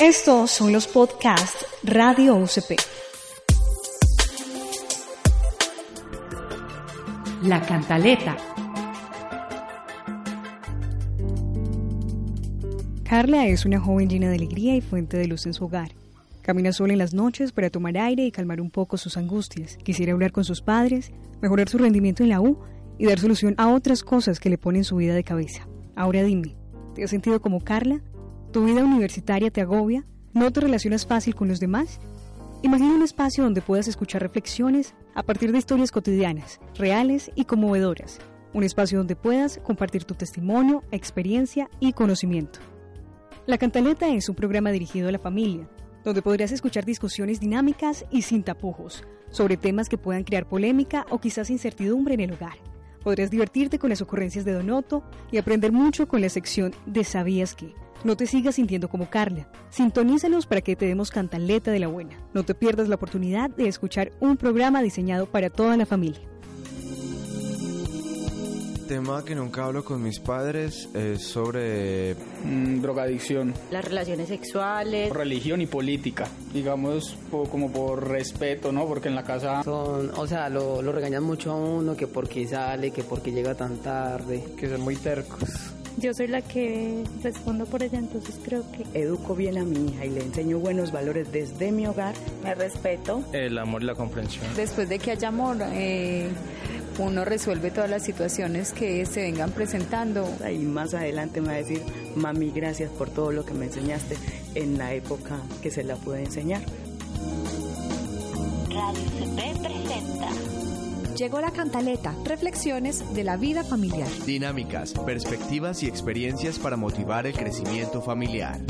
Estos son los podcasts Radio UCP. La Cantaleta. Carla es una joven llena de alegría y fuente de luz en su hogar. Camina sola en las noches para tomar aire y calmar un poco sus angustias. Quisiera hablar con sus padres, mejorar su rendimiento en la U y dar solución a otras cosas que le ponen su vida de cabeza. Ahora dime, ¿te has sentido como Carla? ¿Tu vida universitaria te agobia? ¿No te relacionas fácil con los demás? Imagina un espacio donde puedas escuchar reflexiones a partir de historias cotidianas, reales y conmovedoras. Un espacio donde puedas compartir tu testimonio, experiencia y conocimiento. La Cantaleta es un programa dirigido a la familia, donde podrás escuchar discusiones dinámicas y sin tapujos sobre temas que puedan crear polémica o quizás incertidumbre en el hogar. Podrás divertirte con las ocurrencias de Donoto y aprender mucho con la sección de ¿Sabías qué? No te sigas sintiendo como Carla. Sintonízanos para que te demos cantaleta de la buena. No te pierdas la oportunidad de escuchar un programa diseñado para toda la familia. tema que nunca hablo con mis padres es sobre mm, drogadicción, las relaciones sexuales, religión y política, digamos como por respeto, ¿no? Porque en la casa son, o sea, lo, lo regañan mucho a uno que porque sale, que porque llega tan tarde, que son muy tercos. Yo soy la que respondo por ella, entonces creo que educo bien a mi hija y le enseño buenos valores desde mi hogar. Me respeto. El amor y la comprensión. Después de que haya amor, eh, uno resuelve todas las situaciones que se vengan presentando. Y más adelante me va a decir, mami, gracias por todo lo que me enseñaste en la época que se la pude enseñar. Radio CP presenta. Llegó la cantaleta, reflexiones de la vida familiar. Dinámicas, perspectivas y experiencias para motivar el crecimiento familiar.